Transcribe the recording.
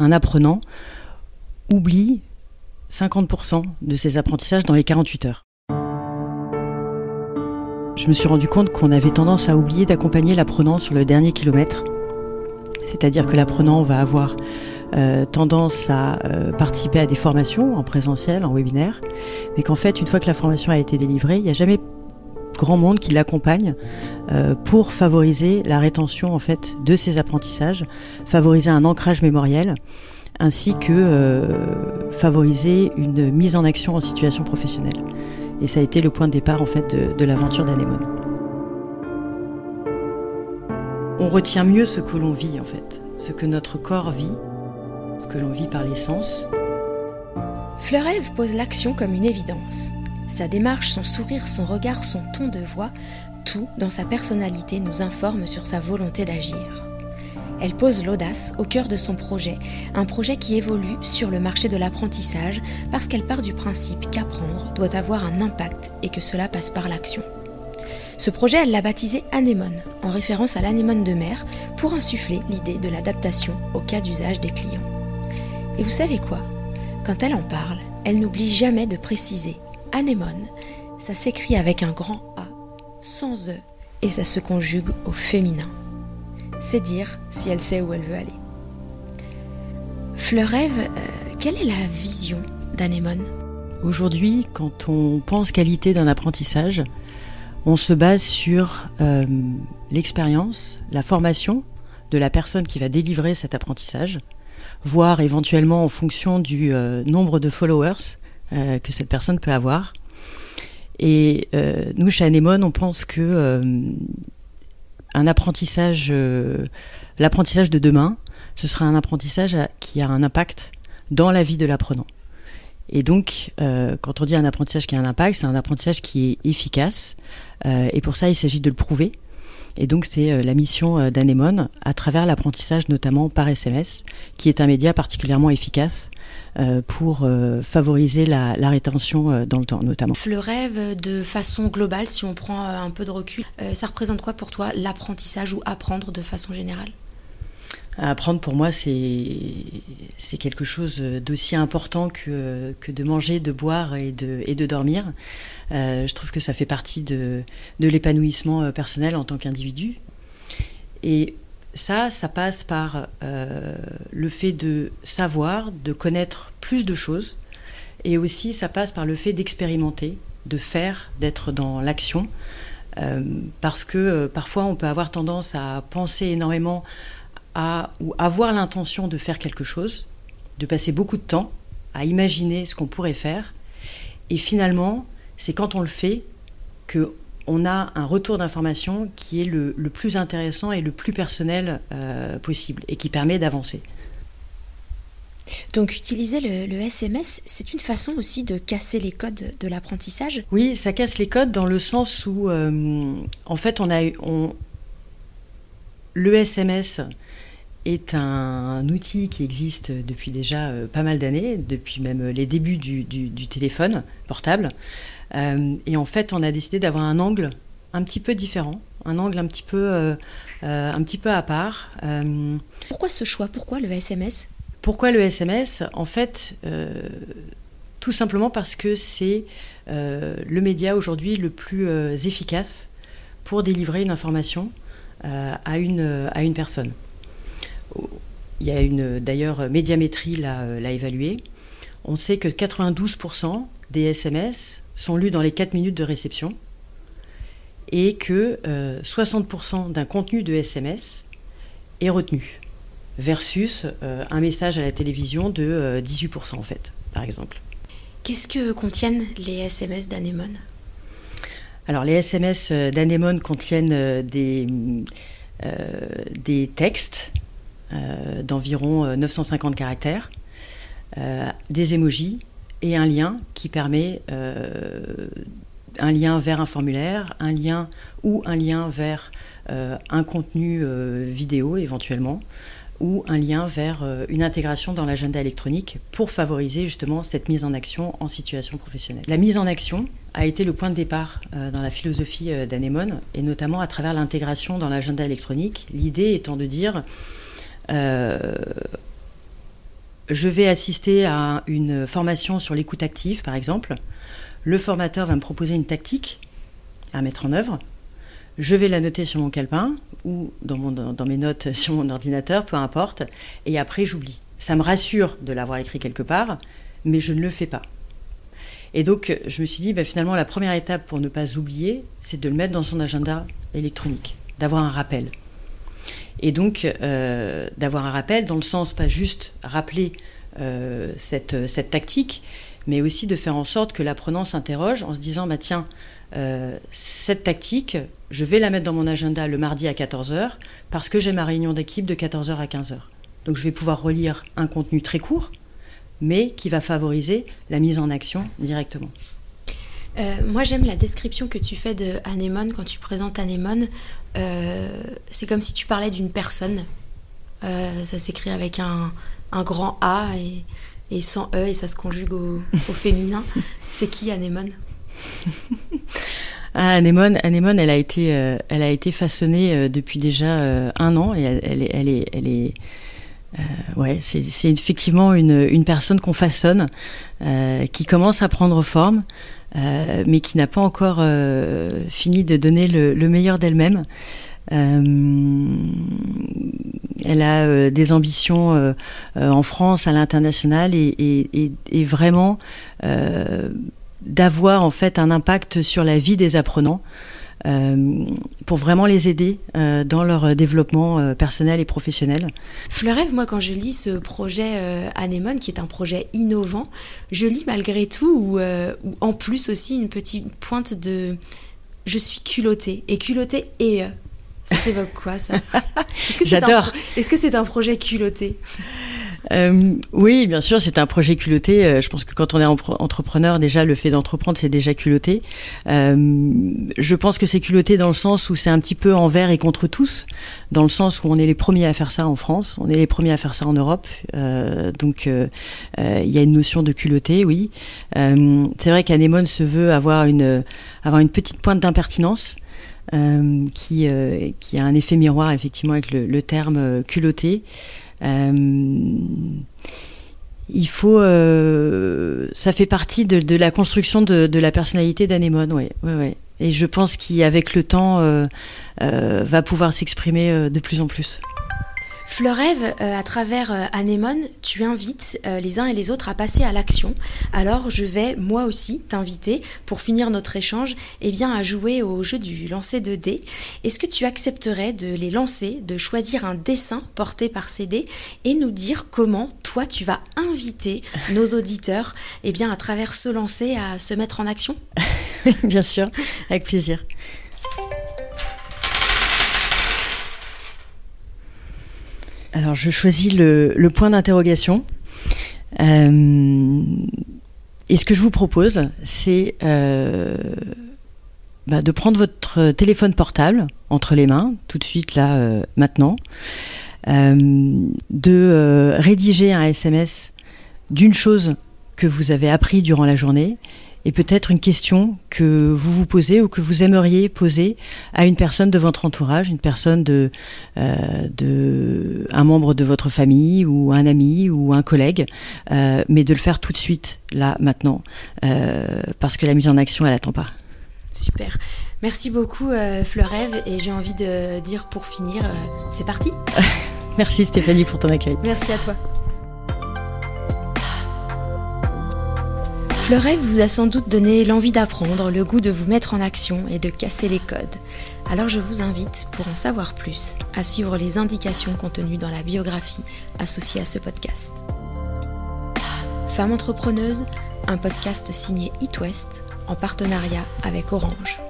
un apprenant oublie 50% de ses apprentissages dans les 48 heures. Je me suis rendu compte qu'on avait tendance à oublier d'accompagner l'apprenant sur le dernier kilomètre. C'est-à-dire que l'apprenant va avoir euh, tendance à euh, participer à des formations en présentiel, en webinaire, mais qu'en fait, une fois que la formation a été délivrée, il n'y a jamais grand monde qui l'accompagne euh, pour favoriser la rétention en fait de ses apprentissages, favoriser un ancrage mémoriel ainsi que favoriser une mise en action en situation professionnelle. Et ça a été le point de départ en fait de, l'aventure d'Anémone. On retient mieux ce que l'on vit en fait, ce que notre corps vit ce que l'on vit par les sens. Fleurev pose l'action comme une évidence. Sa démarche, son sourire, son regard, son ton de voix, tout dans sa personnalité nous informe sur sa volonté d'agir. Elle pose l'audace au cœur de son projet, un projet qui évolue sur le marché de l'apprentissage parce qu'elle part du principe qu'apprendre doit avoir un impact et que cela passe par l'action. Ce projet, elle l'a baptisé Anémone, en référence à l'anémone de mer, pour insuffler l'idée de l'adaptation au cas d'usage des clients. Et vous savez quoi? Quand elle en parle, elle n'oublie jamais de préciser anémone, ça s'écrit avec un grand A, sans E, et ça se conjugue au féminin. C'est dire si elle sait où elle veut aller. Fleurève, euh, quelle est la vision d'Anémone? Aujourd'hui, quand on pense qualité d'un apprentissage, on se base sur euh, l'expérience, la formation de la personne qui va délivrer cet apprentissage, voire éventuellement en fonction du euh, nombre de followers que cette personne peut avoir. Et euh, nous, chez Anémone, on pense que un apprentissage, l'apprentissage de demain, ce sera un apprentissage qui a un impact dans la vie de l'apprenant. Et donc, quand on dit un apprentissage qui a un impact, c'est un apprentissage qui est efficace. et pour ça, il s'agit de le prouver. Et donc c'est euh, la mission euh, d'Anemone à travers l'apprentissage notamment par SMS, qui est un média particulièrement efficace euh, pour favoriser la, rétention dans le temps notamment. Le rêve de façon globale, si on prend un peu de recul, ça représente quoi pour toi l'apprentissage ou apprendre de façon générale? Apprendre pour moi, c'est quelque chose d'aussi important que, que, de manger, de boire et de, et de dormir. Euh, je trouve que ça fait partie de, de l'épanouissement euh, personnel en tant qu'individu. Et ça, ça passe par euh, le fait de savoir, de connaître plus de choses. Et aussi, ça passe par le fait d'expérimenter, de faire, d'être dans l'action. parce que parfois, on peut avoir tendance à penser énormément à, ou avoir l'intention de faire quelque chose, de passer beaucoup de temps à imaginer ce qu'on pourrait faire, et finalement, c'est quand on le fait que on a un retour d'information qui est le, plus intéressant et le plus personnel euh, possible et qui permet d'avancer. Donc utiliser le, SMS, c'est une façon aussi de casser les codes de l'apprentissage? Oui, ça casse les codes dans le sens où, euh, en fait, on a, on, le SMS est un, outil qui existe depuis déjà euh, pas mal d'années, depuis même les débuts du, téléphone portable. Euh, et en fait, on a décidé d'avoir un angle un petit peu différent, un angle un petit peu, euh, un petit peu à part. Pourquoi ce choix? Pourquoi le SMS Pourquoi le SMS En fait, tout simplement parce que c'est le média aujourd'hui le plus efficace pour délivrer une information à, une, à une personne. Il y a une, d'ailleurs, Médiamétrie l'a évalué. On sait que 92% des SMS sont lus dans les 4 minutes de réception et que 60% euh, d'un contenu de SMS est retenu versus euh, un message à la télévision de 18% euh, en fait, par exemple. Qu'est-ce que contiennent les SMS d'Anemone Alors les SMS d'Anemone contiennent des, des textes euh, d'environ 950 euh, caractères, euh, des émojis et un lien qui permet un lien vers un formulaire, un lien ou un lien vers un contenu vidéo éventuellement, ou un lien vers une intégration dans l'agenda électronique pour favoriser justement cette mise en action en situation professionnelle. La mise en action a été le point de départ dans la philosophie d'Anemone, et notamment à travers l'intégration dans l'agenda électronique, l'idée étant de dire euh, je vais assister à une formation sur l'écoute active, par exemple. Le formateur va me proposer une tactique à mettre en œuvre. Je vais la noter sur mon calepin ou dans mes notes sur mon ordinateur, peu importe. Et après, j'oublie. Ça me rassure de l'avoir écrit quelque part, mais je ne le fais pas. Et donc, je me suis dit, bah, finalement, la première étape pour ne pas oublier, c'est de le mettre dans son agenda électronique, d'avoir un rappel. Et donc, euh, d'avoir un rappel dans le sens, pas juste rappeler euh, cette, cette, tactique, mais aussi de faire en sorte que l'apprenant s'interroge en se disant, bah, tiens, euh, cette tactique, je vais la mettre dans mon agenda le mardi à 14h, parce que j'ai ma réunion d'équipe de 14h à 15h. Donc, je vais pouvoir relire un contenu très court, mais qui va favoriser la mise en action directement. Euh, moi, j'aime la description que tu fais de Anémone quand tu présentes Anémone. Euh, c'est comme si tu parlais d'une personne. Euh, ça s'écrit avec un, un, grand A et, et, sans E et ça se conjugue au, au féminin. C'est qui Anémone? Ah, Anémone, Anémone, elle a été, elle a été façonnée depuis déjà un an et elle, elle est, elle est, elle est euh, ouais, c'est effectivement une, une personne qu'on façonne, euh, qui commence à prendre forme, euh, mais qui n'a pas encore euh, fini de donner le, le meilleur d'elle-même. Euh, elle a euh, des ambitions en France, à l'international, et, et, et, vraiment d'avoir en fait un impact sur la vie des apprenants. Euh, pour vraiment les aider euh, dans leur développement euh, personnel et professionnel. Fleurève, moi, quand je lis ce projet Anémone, qui est un projet innovant, je lis malgré tout, ou, ou en plus aussi une petite pointe de je suis culottée. Et culottée et. Ça t'évoque quoi, ça? J'adore. Est-ce que c'est un projet culotté? Euh, oui, bien sûr, c'est un projet culotté. Euh, je pense que quand on est entrepreneur, déjà, le fait d'entreprendre, c'est déjà culotté. Euh, je pense que c'est culotté dans le sens où c'est un petit peu envers et contre tous, dans le sens où on est les premiers à faire ça en France, on est les premiers à faire ça en Europe. Donc, il y a une notion de culotté, oui. c'est vrai qu'Anémone se veut avoir une, avoir une petite pointe d'impertinence. Qui, qui a un effet miroir effectivement avec le terme culotté. Euh, il faut, euh, ça fait partie de, la construction de, la personnalité d'Anémone, ouais, ouais, ouais. Et je pense qu'avec le temps, euh, va pouvoir s'exprimer de plus en plus. Fleurève, euh, à travers euh, Anémone, tu invites euh, les uns et les autres à passer à l'action. Alors je vais moi aussi t'inviter, pour finir notre échange, eh bien, à jouer au jeu du lancer de dés. Est-ce que tu accepterais de les lancer, de choisir un dessin porté par ces dés et nous dire comment toi tu vas inviter nos auditeurs eh bien, à travers ce lancer à se mettre en action? Bien sûr, avec plaisir. Alors, je choisis le, point d'interrogation. Euh, et ce que je vous propose, c'est euh, bah, de prendre votre téléphone portable entre les mains, tout de suite, là, euh, maintenant, de rédiger un SMS d'une chose que vous avez appris durant la journée et peut-être une question que vous vous posez ou que vous aimeriez poser à une personne de votre entourage, une personne de, euh, de un membre de votre famille ou un ami ou un collègue, euh, mais de le faire tout de suite, là, maintenant, euh, parce que la mise en action, elle attend pas. Super. Merci beaucoup, Fleurève, et j'ai envie de dire pour finir, c'est parti. Merci Stéphanie pour ton accueil. Merci à toi. Le rêve vous a sans doute donné l'envie d'apprendre, le goût de vous mettre en action et de casser les codes. Alors je vous invite, pour en savoir plus, à suivre les indications contenues dans la biographie associée à ce podcast. Femme entrepreneuse, un podcast signé It West en partenariat avec Orange.